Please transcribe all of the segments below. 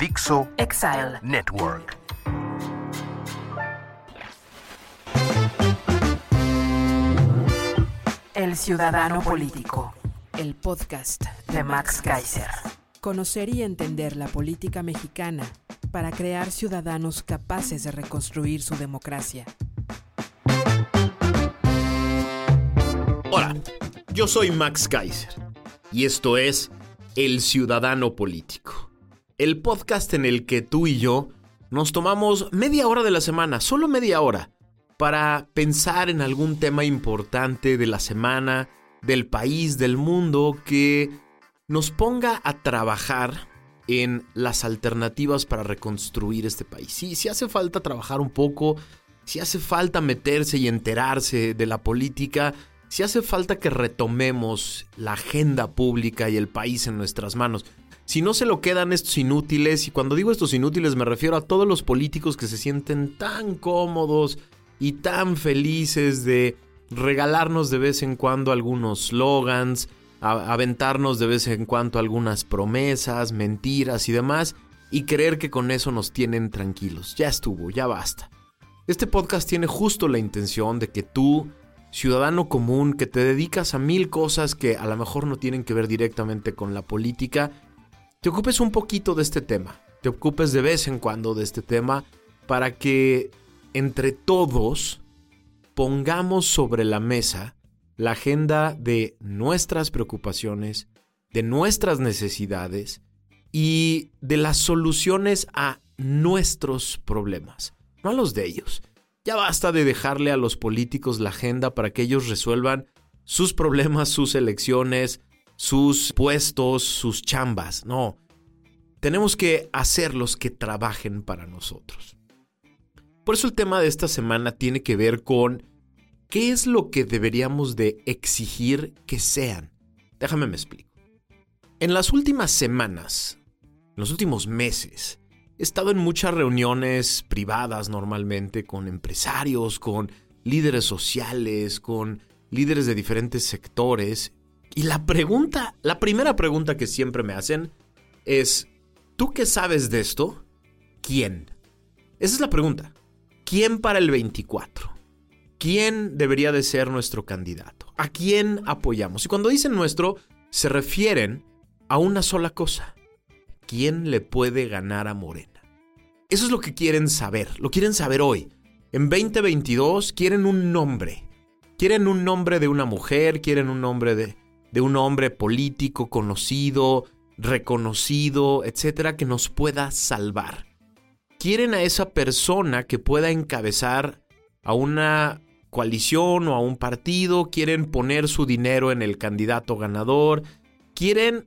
Dixo Exile. Network. El Ciudadano Político. El podcast De Max Kaiser. Conocer y entender la política mexicana para crear ciudadanos capaces de reconstruir su democracia. Hola, yo soy Max Kaiser y esto es El Ciudadano Político, el podcast en el que tú y yo nos tomamos media hora de la semana, solo media hora, para pensar en algún tema importante de la semana, del país, del mundo, que nos ponga a trabajar en las alternativas para reconstruir este país. Sí, si hace falta trabajar un poco, si hace falta meterse y enterarse de la política, si hace falta que retomemos la agenda pública y el país en nuestras manos. Si no se lo quedan estos inútiles, y cuando digo estos inútiles me refiero a todos los políticos que se sienten tan cómodos y tan felices de regalarnos de vez en cuando algunos slogans, aventarnos de vez en cuando algunas promesas, mentiras y demás, y creer que con eso nos tienen tranquilos. Ya estuvo, ya basta. Este podcast tiene justo la intención de que tú, ciudadano común, que te dedicas a mil cosas que a lo mejor no tienen que ver directamente con la política, te ocupes un poquito de este tema, te ocupes de vez en cuando de este tema, para que entre todos pongamos sobre la mesa la agenda de nuestras preocupaciones, de nuestras necesidades y de las soluciones a nuestros problemas, no a los de ellos. Ya basta de dejarle a los políticos la agenda para que ellos resuelvan sus problemas, sus elecciones, sus puestos, sus chambas. No, tenemos que hacerlos que trabajen para nosotros. Por eso el tema de esta semana tiene que ver con qué es lo que deberíamos de exigir que sean. Déjame me explico. En las últimas semanas, en los últimos meses, he estado en muchas reuniones privadas normalmente con empresarios, con líderes sociales, con líderes de diferentes sectores. Y la pregunta, la primera pregunta que siempre me hacen es, ¿tú qué sabes de esto? ¿Quién? Esa es la pregunta. ¿Quién para el 24? ¿Quién debería de ser nuestro candidato? ¿A quién apoyamos? Y cuando dicen nuestro, se refieren a una sola cosa. ¿Quién le puede ganar a Morena? Eso es lo que quieren saber, lo quieren saber hoy. En 2022 quieren un nombre. Quieren un nombre de una mujer, quieren un nombre de, de un hombre político conocido, reconocido, etcétera, que nos pueda salvar. Quieren a esa persona que pueda encabezar a una coalición o a un partido, quieren poner su dinero en el candidato ganador, quieren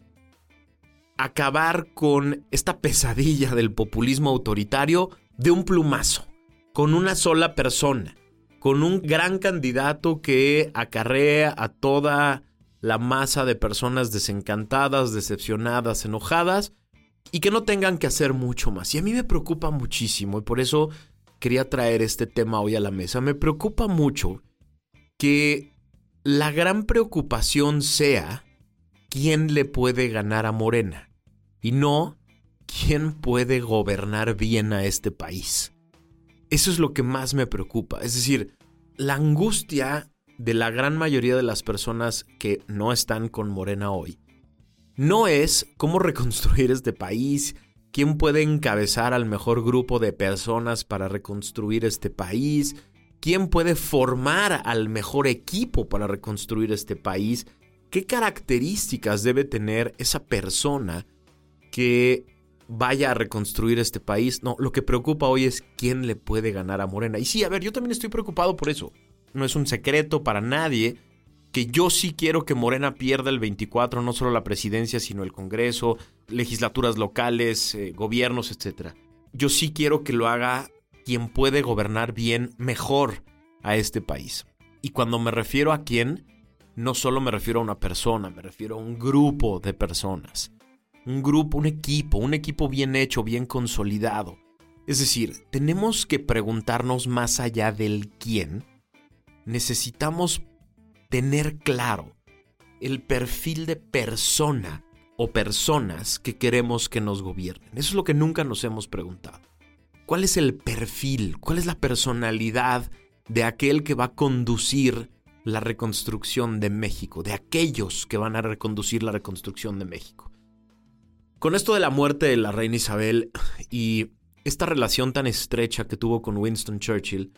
acabar con esta pesadilla del populismo autoritario de un plumazo, con una sola persona, con un gran candidato que acarrea a toda la masa de personas desencantadas, decepcionadas, enojadas y que no tengan que hacer mucho más. Y a mí me preocupa muchísimo y por eso quería traer este tema hoy a la mesa. Me preocupa mucho que la gran preocupación sea quién le puede ganar a Morena y no quién puede gobernar bien a este país. Eso es lo que más me preocupa. Es decir, la angustia de la gran mayoría de las personas que no están con Morena hoy no es cómo reconstruir este país, quién puede encabezar al mejor grupo de personas para reconstruir este país, quién puede formar al mejor equipo para reconstruir este país, qué características debe tener esa persona que vaya a reconstruir este país. No, lo que preocupa hoy es quién le puede ganar a Morena. Y sí, a ver, yo también estoy preocupado por eso. No es un secreto para nadie que yo sí quiero que Morena pierda el 24, no solo la presidencia, sino el Congreso, legislaturas locales, eh, gobiernos, etc. Yo sí quiero que lo haga quien puede gobernar bien, mejor a este país. Y cuando me refiero a quién, no solo me refiero a una persona, me refiero a un grupo de personas. Un grupo, un equipo, un equipo bien hecho, bien consolidado. Es decir, tenemos que preguntarnos más allá del quién. Necesitamos tener claro el perfil de persona o personas que queremos que nos gobiernen. Eso es lo que nunca nos hemos preguntado. ¿Cuál es el perfil? ¿Cuál es la personalidad de aquel que va a conducir la reconstrucción de México? De aquellos que van a reconducir la reconstrucción de México. Con esto de la muerte de la reina Isabel y esta relación tan estrecha que tuvo con Winston Churchill,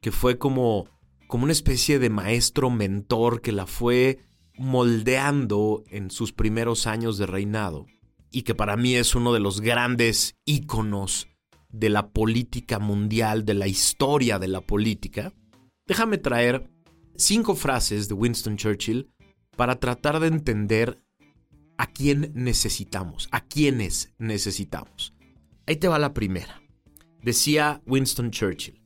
que fue como, como una especie de maestro mentor que la fue moldeando en sus primeros años de reinado, y que para mí es uno de los grandes íconos de la política mundial, de la historia de la política, déjame traer cinco frases de Winston Churchill para tratar de entender a quién necesitamos, a quiénes necesitamos. Ahí te va la primera. Decía Winston Churchill,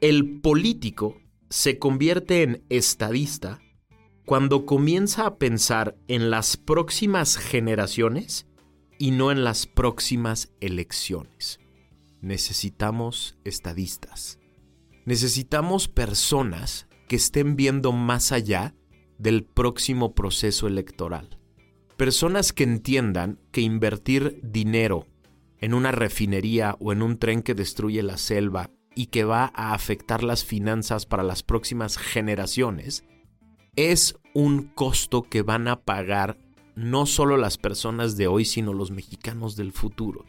el político se convierte en estadista cuando comienza a pensar en las próximas generaciones y no en las próximas elecciones necesitamos estadistas. Necesitamos personas que estén viendo más allá del próximo proceso electoral. Personas que entiendan que invertir dinero en una refinería o en un tren que destruye la selva y que va a afectar las finanzas para las próximas generaciones es un costo que van a pagar no solo las personas de hoy, sino los mexicanos del futuro.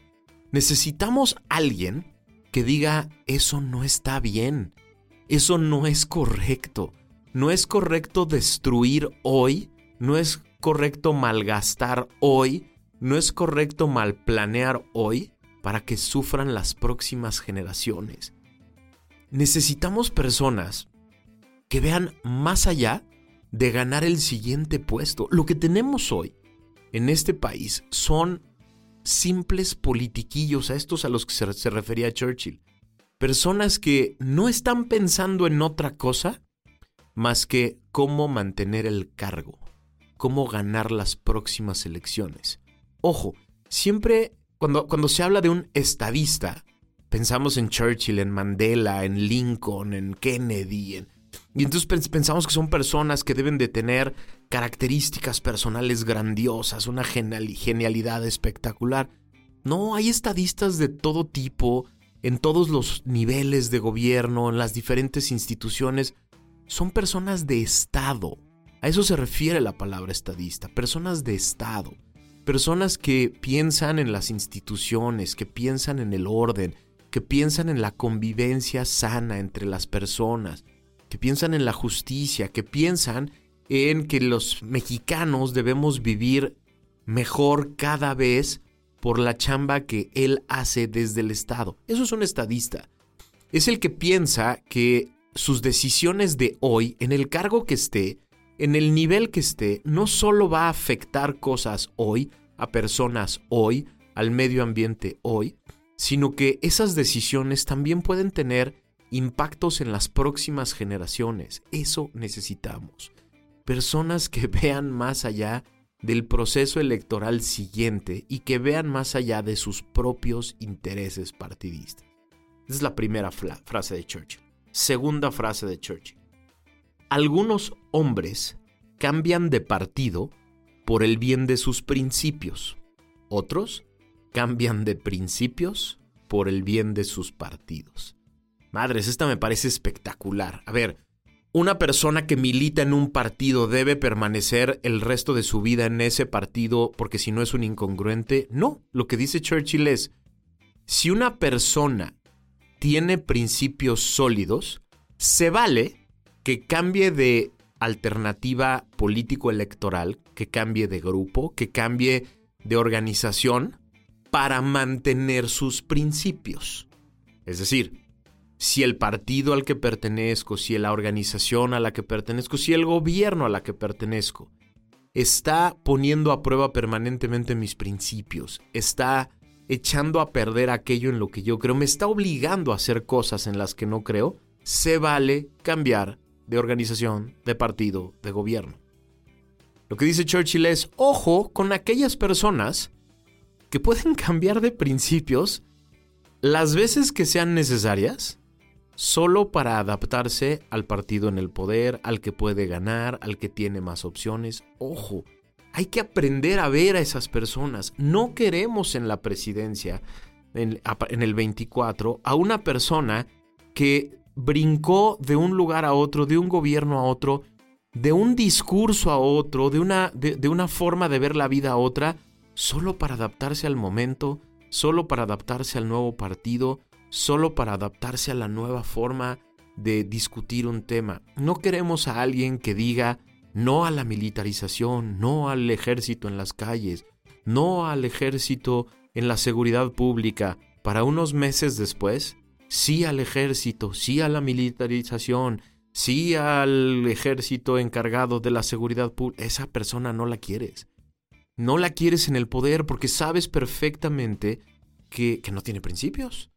Necesitamos alguien que diga, eso no está bien, eso no es correcto, no es correcto destruir hoy, no es correcto malgastar hoy, no es correcto malplanear hoy para que sufran las próximas generaciones. Necesitamos personas que vean más allá de ganar el siguiente puesto. Lo que tenemos hoy en este país son simples politiquillos, a estos a los que se, refería Churchill. Personas que no están pensando en otra cosa más que cómo mantener el cargo, cómo ganar las próximas elecciones. Ojo, siempre cuando, cuando se habla de un estadista, pensamos en Churchill, en Mandela, en Lincoln, en Kennedy, y entonces pensamos que son personas que deben de tener características personales grandiosas, una genialidad espectacular. No, hay estadistas de todo tipo, en todos los niveles de gobierno, en las diferentes instituciones. Son personas de Estado. A eso se refiere la palabra estadista, personas de Estado. Personas que piensan en las instituciones, que piensan en el orden, que piensan en la convivencia sana entre las personas, que piensan en la justicia, que piensan en que los mexicanos debemos vivir mejor cada vez por la chamba que él hace desde el Estado. Eso es un estadista. Es el que piensa que sus decisiones de hoy, en el cargo que esté, en el nivel que esté, no solo va a afectar cosas hoy, a personas hoy, al medio ambiente hoy, sino que esas decisiones también pueden tener impactos en las próximas generaciones. Eso necesitamos personas que vean más allá del proceso electoral siguiente y que vean más allá de sus propios intereses partidistas. Esa es la primera frase de Churchill. Segunda frase de Churchill. Algunos hombres cambian de partido por el bien de sus principios. Otros cambian de principios por el bien de sus partidos. Madres, esta me parece espectacular. A ver, una persona que milita en un partido debe permanecer el resto de su vida en ese partido porque si no es un incongruente. No, lo que dice Churchill es, si una persona tiene principios sólidos, se vale que cambie de alternativa político-electoral, que cambie de grupo, que cambie de organización para mantener sus principios. Es decir, si el partido al que pertenezco, si la organización a la que pertenezco, si el gobierno a la que pertenezco está poniendo a prueba permanentemente mis principios, está echando a perder aquello en lo que yo creo, me está obligando a hacer cosas en las que no creo, se vale cambiar de organización, de partido, de gobierno. Lo que dice Churchill es, ojo con aquellas personas que pueden cambiar de principios las veces que sean necesarias, solo para adaptarse al partido en el poder, al que puede ganar, al que tiene más opciones. Ojo, hay que aprender a ver a esas personas. No queremos en la presidencia, en, el 24, a una persona que brincó de un lugar a otro, de un gobierno a otro, de un discurso a otro, de una, de, una forma de ver la vida a otra, solo para adaptarse al momento, solo para adaptarse al nuevo partido, solo para adaptarse a la nueva forma de discutir un tema. No queremos a alguien que diga no a la militarización, no al ejército en las calles, no al ejército en la seguridad pública, para unos meses después, sí al ejército, sí a la militarización, sí al ejército encargado de la seguridad pública. Esa persona no la quieres. No la quieres en el poder porque sabes perfectamente que, que no tiene principios,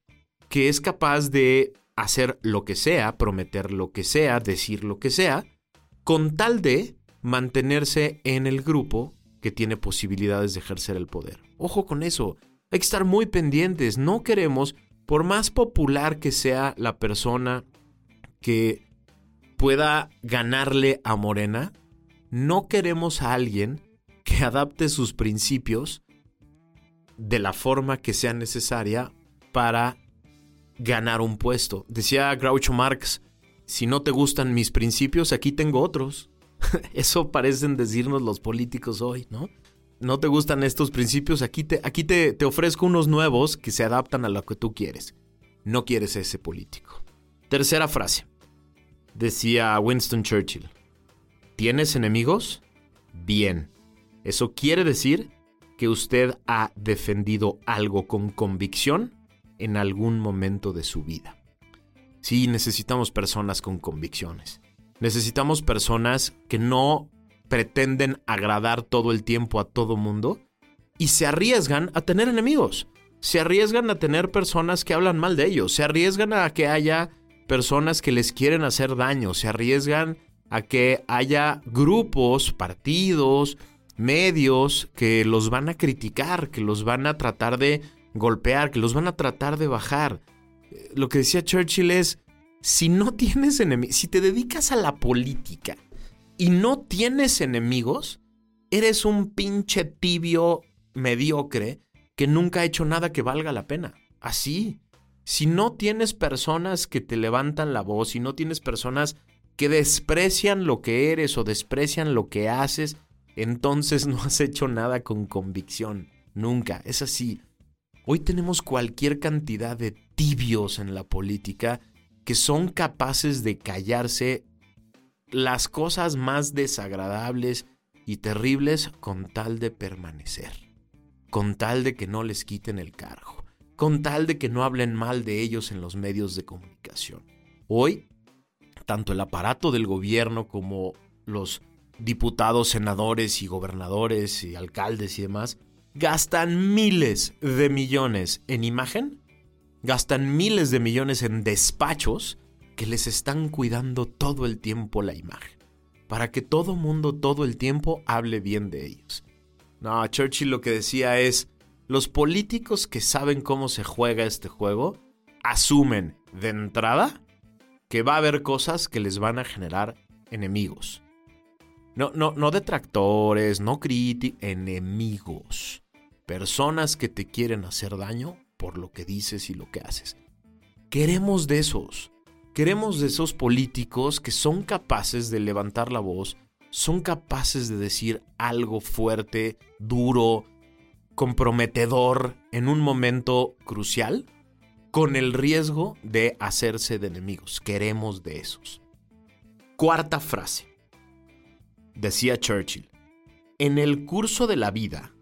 que es capaz de hacer lo que sea, prometer lo que sea, decir lo que sea, con tal de mantenerse en el grupo que tiene posibilidades de ejercer el poder. Ojo con eso, hay que estar muy pendientes, no queremos, por más popular que sea la persona que pueda ganarle a Morena, no queremos a alguien que adapte sus principios de la forma que sea necesaria para ganar un puesto. Decía Groucho Marx, si no te gustan mis principios, aquí tengo otros. Eso parecen decirnos los políticos hoy, ¿no? No te gustan estos principios, aquí te, aquí te, te ofrezco unos nuevos que se adaptan a lo que tú quieres. No quieres ese político. Tercera frase. Decía Winston Churchill. ¿Tienes enemigos? Bien. Eso quiere decir que usted ha defendido algo con convicción en algún momento de su vida. Sí, necesitamos personas con convicciones. Necesitamos personas que no pretenden agradar todo el tiempo a todo mundo y se arriesgan a tener enemigos. Se arriesgan a tener personas que hablan mal de ellos. Se arriesgan a que haya personas que les quieren hacer daño. Se arriesgan a que haya grupos, partidos, medios que los van a criticar, que los van a tratar de golpear, que los van a tratar de bajar. Eh, lo que decía Churchill es, si no tienes enemigos, si te dedicas a la política y no tienes enemigos, eres un pinche tibio mediocre que nunca ha hecho nada que valga la pena. Así. Si no tienes personas que te levantan la voz, si no tienes personas que desprecian lo que eres o desprecian lo que haces, entonces no has hecho nada con convicción. Nunca. Es así. Hoy tenemos cualquier cantidad de tibios en la política que son capaces de callarse las cosas más desagradables y terribles con tal de permanecer, con tal de que no les quiten el cargo, con tal de que no hablen mal de ellos en los medios de comunicación. Hoy, tanto el aparato del gobierno como los diputados, senadores y gobernadores y alcaldes y demás, gastan miles de millones en imagen, gastan miles de millones en despachos que les están cuidando todo el tiempo la imagen, para que todo mundo todo el tiempo hable bien de ellos. No, Churchill lo que decía es, los políticos que saben cómo se juega este juego, asumen de entrada que va a haber cosas que les van a generar enemigos. No, no, no detractores, no críticos, enemigos. Personas que te quieren hacer daño por lo que dices y lo que haces. Queremos de esos. Queremos de esos políticos que son capaces de levantar la voz, son capaces de decir algo fuerte, duro, comprometedor en un momento crucial, con el riesgo de hacerse de enemigos. Queremos de esos. Cuarta frase. Decía Churchill, en el curso de la vida,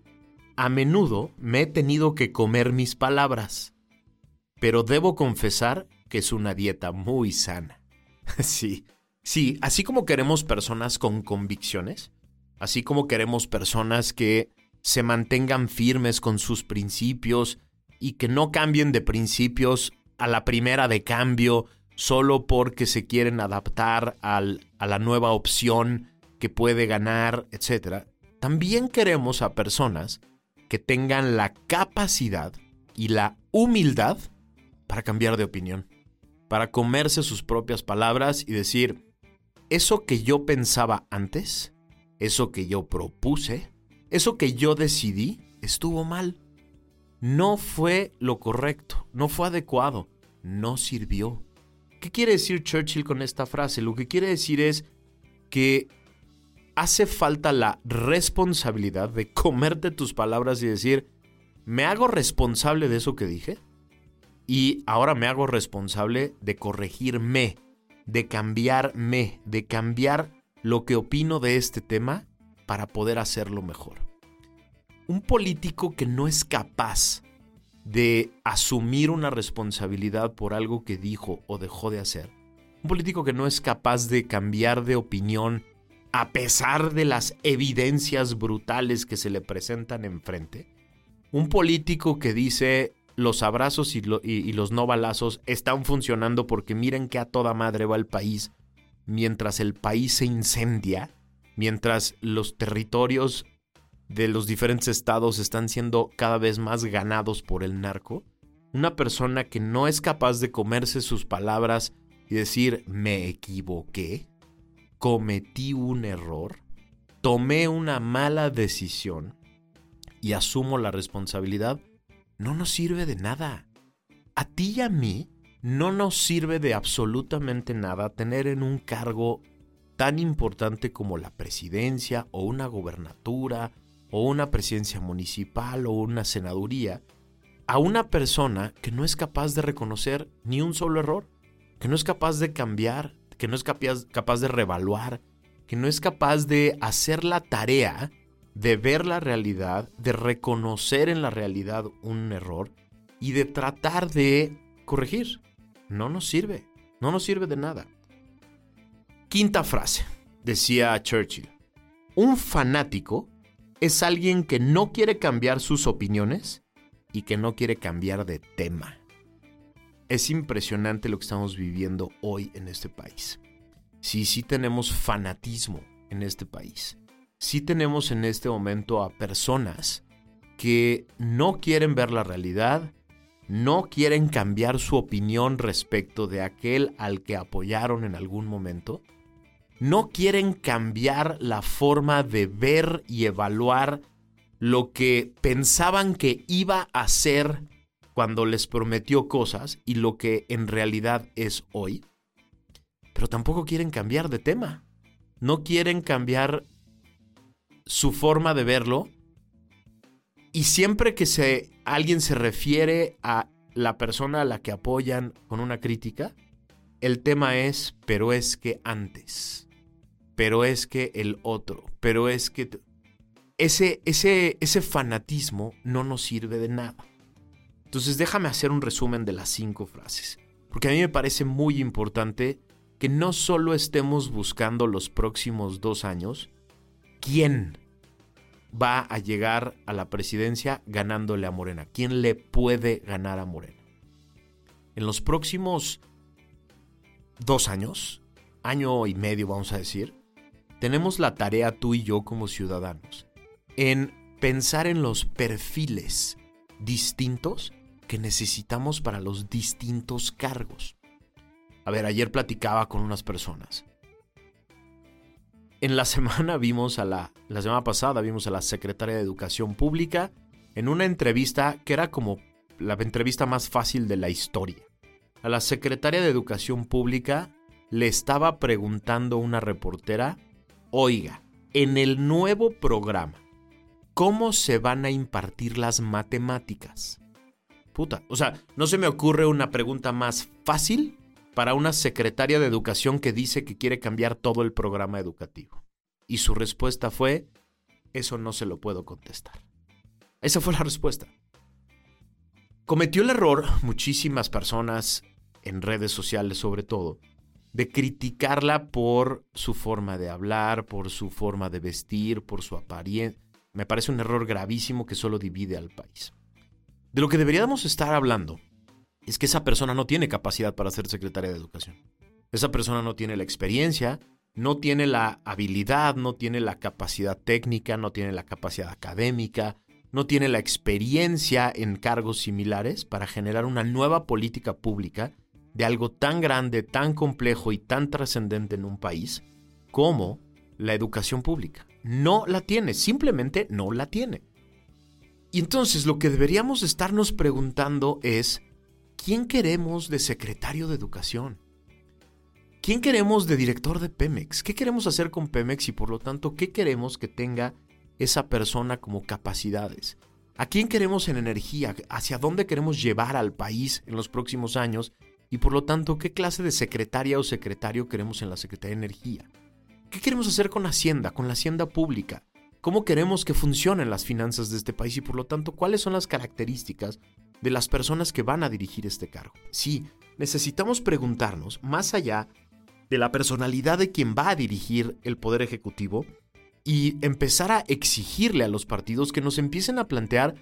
a menudo me he tenido que comer mis palabras, pero debo confesar que es una dieta muy sana. sí, sí, así como queremos personas con convicciones, Así como queremos personas que se mantengan firmes con sus principios y que no cambien de principios a la primera de cambio solo porque se quieren adaptar al, a la nueva opción que puede ganar, etc. También queremos a personas que tengan la capacidad y la humildad para cambiar de opinión, para comerse sus propias palabras y decir, eso que yo pensaba antes, eso que yo propuse, eso que yo decidí, estuvo mal. No fue lo correcto, no fue adecuado, no sirvió. ¿Qué quiere decir Churchill con esta frase? Lo que quiere decir es que hace falta la responsabilidad de comerte tus palabras y decir, me hago responsable de eso que dije y ahora me hago responsable de corregirme, de cambiarme, de cambiar lo que opino de este tema para poder hacerlo mejor. Un político que no es capaz de asumir una responsabilidad por algo que dijo o dejó de hacer. Un político que no es capaz de cambiar de opinión a pesar de las evidencias brutales que se le presentan enfrente. Un político que dice los abrazos y, los no balazos están funcionando porque miren que a toda madre va el país mientras el país se incendia, mientras los territorios de los diferentes estados están siendo cada vez más ganados por el narco. Una persona que no es capaz de comerse sus palabras y decir me equivoqué cometí un error, tomé una mala decisión y asumo la responsabilidad, no nos sirve de nada. A ti y a mí no nos sirve de absolutamente nada tener en un cargo tan importante como la presidencia o una gobernatura o una presidencia municipal o una senaduría a una persona que no es capaz de reconocer ni un solo error, que no es capaz de cambiar que no es capaz, capaz de revaluar, que no es capaz de hacer la tarea de ver la realidad, de reconocer en la realidad un error y de tratar de corregir. No nos sirve, no nos sirve de nada. Quinta frase, decía Churchill. Un fanático es alguien que no quiere cambiar sus opiniones y que no quiere cambiar de tema es impresionante lo que estamos viviendo hoy en este país. Sí, sí tenemos fanatismo en este país. Sí tenemos en este momento a personas que no quieren ver la realidad, no quieren cambiar su opinión respecto de aquel al que apoyaron en algún momento, no quieren cambiar la forma de ver y evaluar lo que pensaban que iba a ser cuando les prometió cosas y lo que en realidad es hoy. Pero tampoco quieren cambiar de tema. No quieren cambiar su forma de verlo. Y siempre que se, alguien se refiere a la persona a la que apoyan con una crítica, el tema es, pero es que antes, pero es que el otro, pero es que... Ese, ese, ese fanatismo no nos sirve de nada. Entonces déjame hacer un resumen de las cinco frases, porque a mí me parece muy importante que no solo estemos buscando los próximos dos años, quién va a llegar a la presidencia ganándole a Morena, quién le puede ganar a Morena. En los próximos dos años, año y medio vamos a decir, tenemos la tarea tú y yo como ciudadanos en pensar en los perfiles distintos que necesitamos para los distintos cargos. A ver, ayer platicaba con unas personas. En la semana vimos a la, la semana pasada vimos a la secretaria de Educación Pública en una entrevista que era como la entrevista más fácil de la historia. A la secretaria de Educación Pública le estaba preguntando una reportera, oiga, en el nuevo programa, ¿cómo se van a impartir las matemáticas? O sea, no se me ocurre una pregunta más fácil para una secretaria de educación que dice que quiere cambiar todo el programa educativo. Y su respuesta fue, eso no se lo puedo contestar. Esa fue la respuesta. Cometió el error muchísimas personas en redes sociales sobre todo de criticarla por su forma de hablar, por su forma de vestir, por su apariencia. Me parece un error gravísimo que solo divide al país. De lo que deberíamos estar hablando es que esa persona no tiene capacidad para ser secretaria de Educación. Esa persona no tiene la experiencia, no tiene la habilidad, no tiene la capacidad técnica, no tiene la capacidad académica, no tiene la experiencia en cargos similares para generar una nueva política pública de algo tan grande, tan complejo y tan trascendente en un país como la educación pública. No la tiene, simplemente no la tiene. Y entonces lo que deberíamos estarnos preguntando es, ¿quién queremos de secretario de educación? ¿Quién queremos de director de Pemex? ¿Qué queremos hacer con Pemex y por lo tanto qué queremos que tenga esa persona como capacidades? ¿A quién queremos en energía? ¿Hacia dónde queremos llevar al país en los próximos años? Y por lo tanto, ¿qué clase de secretaria o secretario queremos en la Secretaría de Energía? ¿Qué queremos hacer con Hacienda, con la Hacienda Pública? ¿Cómo queremos que funcionen las finanzas de este país? Y por lo tanto, ¿cuáles son las características de las personas que van a dirigir este cargo? Sí, necesitamos preguntarnos, más allá de la personalidad de quien va a dirigir el Poder Ejecutivo y empezar a exigirle a los partidos que nos empiecen a plantear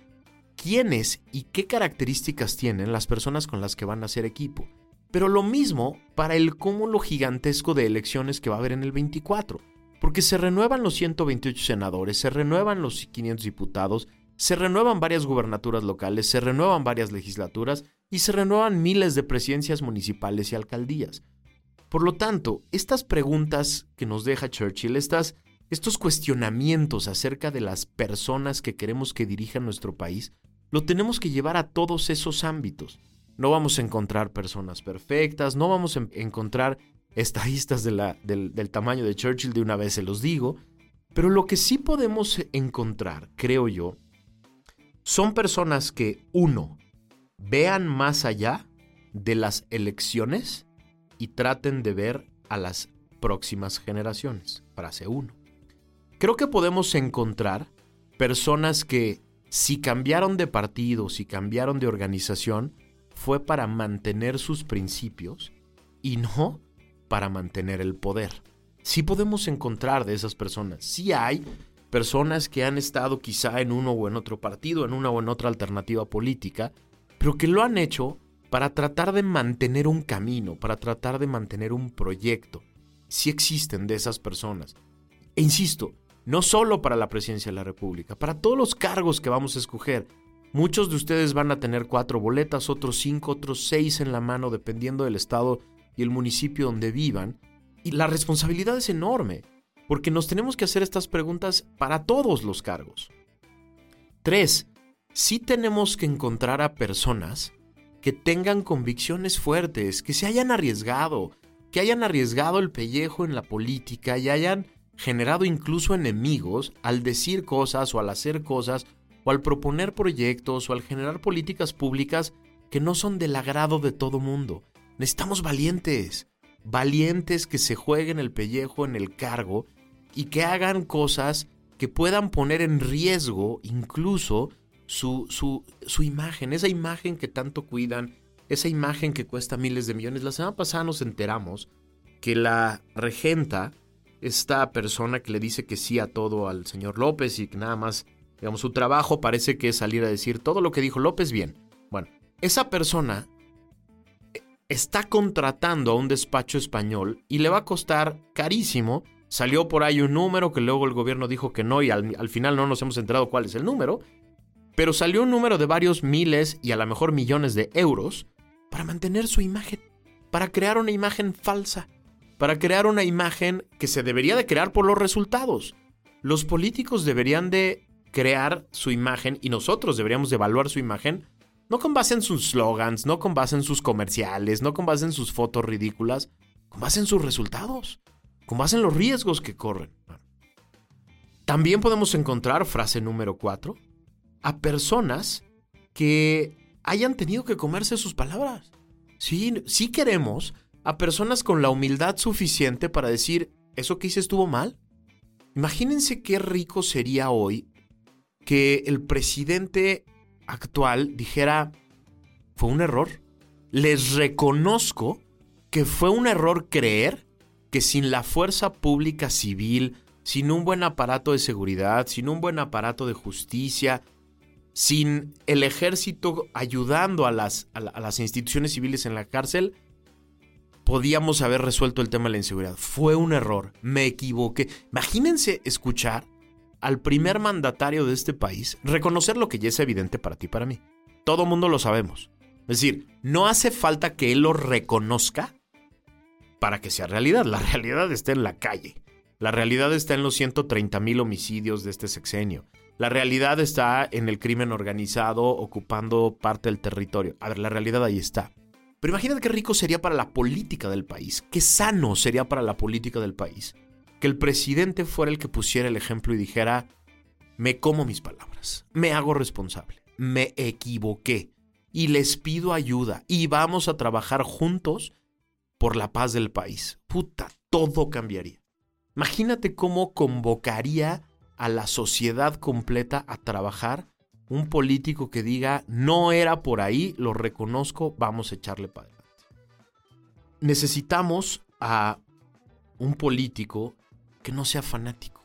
quiénes y qué características tienen las personas con las que van a hacer equipo. Pero lo mismo para el cúmulo gigantesco de elecciones que va a haber en el 24, porque se renuevan los 128 senadores, se renuevan los 500 diputados, se renuevan varias gubernaturas locales, se renuevan varias legislaturas y se renuevan miles de presidencias municipales y alcaldías. Por lo tanto, estas preguntas que nos deja Churchill, estas, estos cuestionamientos acerca de las personas que queremos que dirijan nuestro país, lo tenemos que llevar a todos esos ámbitos. No vamos a encontrar personas perfectas, no vamos a encontrar estadistas de del, del tamaño de Churchill, de una vez se los digo, pero lo que sí podemos encontrar, creo yo, son personas que, uno, vean más allá de las elecciones y traten de ver a las próximas generaciones. Frase 1. Creo que podemos encontrar personas que si cambiaron de partido, si cambiaron de organización, fue para mantener sus principios y no para mantener el poder. Sí podemos encontrar de esas personas. Sí hay personas que han estado quizá en uno o en otro partido, en una o en otra alternativa política, pero que lo han hecho para tratar de mantener un camino, para tratar de mantener un proyecto. Si existen de esas personas. E insisto, no solo para la presidencia de la República, para todos los cargos que vamos a escoger. Muchos de ustedes van a tener cuatro boletas, otros cinco, otros seis en la mano, dependiendo del estado y el municipio donde vivan. Y la responsabilidad es enorme, porque nos tenemos que hacer estas preguntas para todos los cargos. Tres, sí tenemos que encontrar a personas que tengan convicciones fuertes, que se hayan arriesgado, que hayan arriesgado el pellejo en la política y hayan generado incluso enemigos al decir cosas o al hacer cosas o al proponer proyectos o al generar políticas públicas que no son del agrado de todo mundo. Necesitamos valientes, valientes que se jueguen el pellejo en el cargo y que hagan cosas que puedan poner en riesgo incluso su, su, imagen, esa imagen que tanto cuidan, esa imagen que cuesta miles de millones. La semana pasada nos enteramos que la regenta, esta persona que le dice que sí a todo al señor López y que nada más, digamos, su trabajo parece que es salir a decir todo lo que dijo López bien. Bueno, esa persona está contratando a un despacho español y le va a costar carísimo. Salió por ahí un número que luego el gobierno dijo que no y al, al final no nos hemos enterado cuál es el número pero salió un número de varios miles y a lo mejor millones de euros para mantener su imagen, para crear una imagen falsa, para crear una imagen que se debería de crear por los resultados. Los políticos deberían de crear su imagen y nosotros deberíamos de evaluar su imagen no con base en sus slogans, no con base en sus comerciales, no con base en sus fotos ridículas, con base en sus resultados, con base en los riesgos que corren. También podemos encontrar, frase número 4, a personas que hayan tenido que comerse sus palabras. Sí, sí queremos a personas con la humildad suficiente para decir, eso que hice estuvo mal. Imagínense qué rico sería hoy que el presidente actual dijera, fue un error. Les reconozco que fue un error creer que sin la fuerza pública civil, sin un buen aparato de seguridad, sin un buen aparato de justicia, sin el ejército ayudando a las, a, las instituciones civiles en la cárcel, podíamos haber resuelto el tema de la inseguridad. Fue un error, me equivoqué. Imagínense escuchar al primer mandatario de este país reconocer lo que ya es evidente para ti y para mí. Todo mundo lo sabemos. Es decir, no hace falta que él lo reconozca para que sea realidad. La realidad está en la calle. La realidad está en los 130 mil homicidios de este sexenio. La realidad está en el crimen organizado ocupando parte del territorio. A ver, la realidad ahí está. Pero imagínate qué rico sería para la política del país, qué sano sería para la política del país, que el presidente fuera el que pusiera el ejemplo y dijera, me como mis palabras, me hago responsable, me equivoqué y les pido ayuda y vamos a trabajar juntos por la paz del país. Puta, todo cambiaría. Imagínate cómo convocaría a la sociedad completa a trabajar un político que diga, no era por ahí, lo reconozco, vamos a echarle para adelante. Necesitamos a un político que no sea fanático.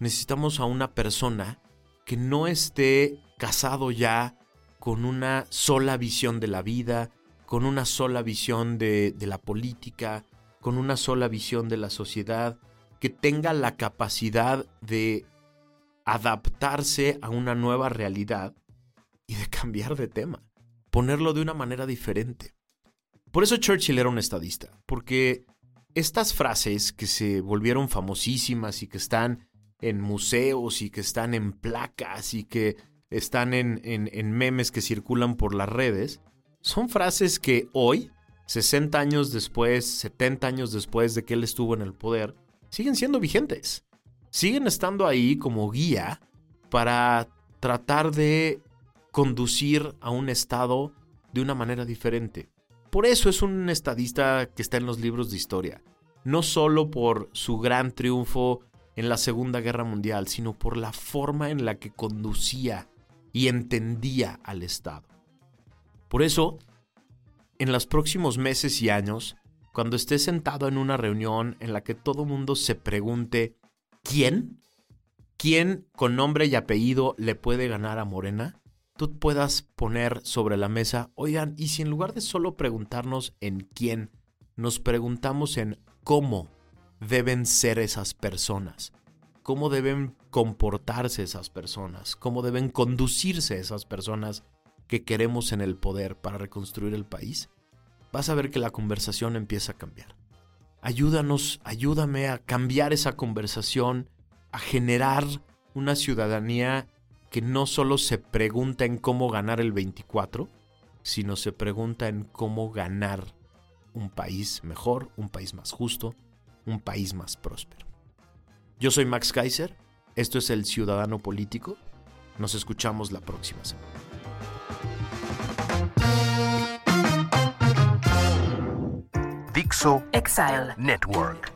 Necesitamos a una persona que no esté casado ya con una sola visión de la vida, con una sola visión de, de la política, con una sola visión de la sociedad, que tenga la capacidad de adaptarse a una nueva realidad y de cambiar de tema, ponerlo de una manera diferente. Por eso Churchill era un estadista, porque estas frases que se volvieron famosísimas y que están en museos y que están en placas y que están en, en, memes que circulan por las redes, son frases que hoy, 60 años después, 70 años después de que él estuvo en el poder, siguen siendo vigentes siguen estando ahí como guía para tratar de conducir a un estado de una manera diferente. Por eso es un estadista que está en los libros de historia, no solo por su gran triunfo en la Segunda Guerra Mundial, sino por la forma en la que conducía y entendía al Estado. Por eso, en los próximos meses y años, cuando esté sentado en una reunión en la que todo mundo se pregunte quién, quién con nombre y apellido le puede ganar a Morena, tú puedas poner sobre la mesa, oigan, y si en lugar de solo preguntarnos en quién, nos preguntamos en cómo deben ser esas personas, cómo deben comportarse esas personas, cómo deben conducirse esas personas que queremos en el poder para reconstruir el país, vas a ver que la conversación empieza a cambiar. Ayúdanos, ayúdame a cambiar esa conversación, a generar una ciudadanía que no solo se pregunta en cómo ganar el 24, sino se pregunta en cómo ganar un país mejor, un país más justo, un país más próspero. Yo soy Max Kaiser, esto es El Ciudadano Político, nos escuchamos la próxima semana. Dixo Exile Network.